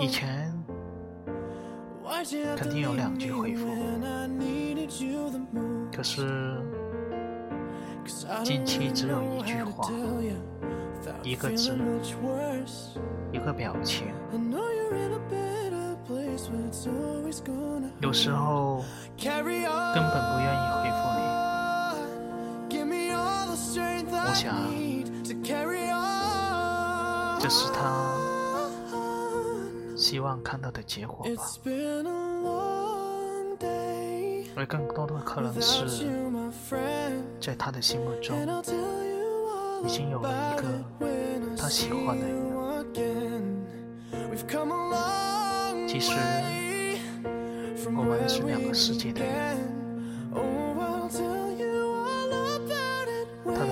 以前肯定有两句回复。可是近期只有一句话一个字一个表情。有时候根本不愿意回复你。我想这是他希望看到的结果吧。而更多的可能是在他的心目中已经有了一个他喜欢的人。其实我们是两个世界的人。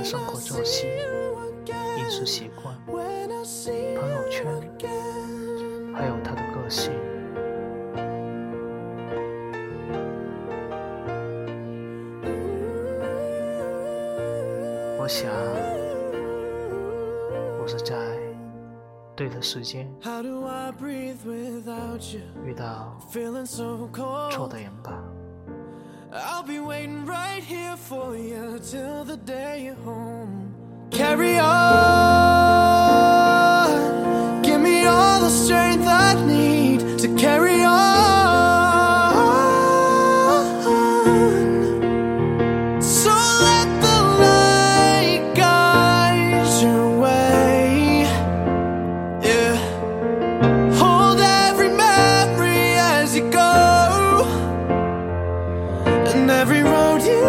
生活作息饮食习惯朋友圈还有他的个性。我想我是在对的时间遇到错的人吧。I'll be waiting right here for you till the day you're home. Carry on.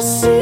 você.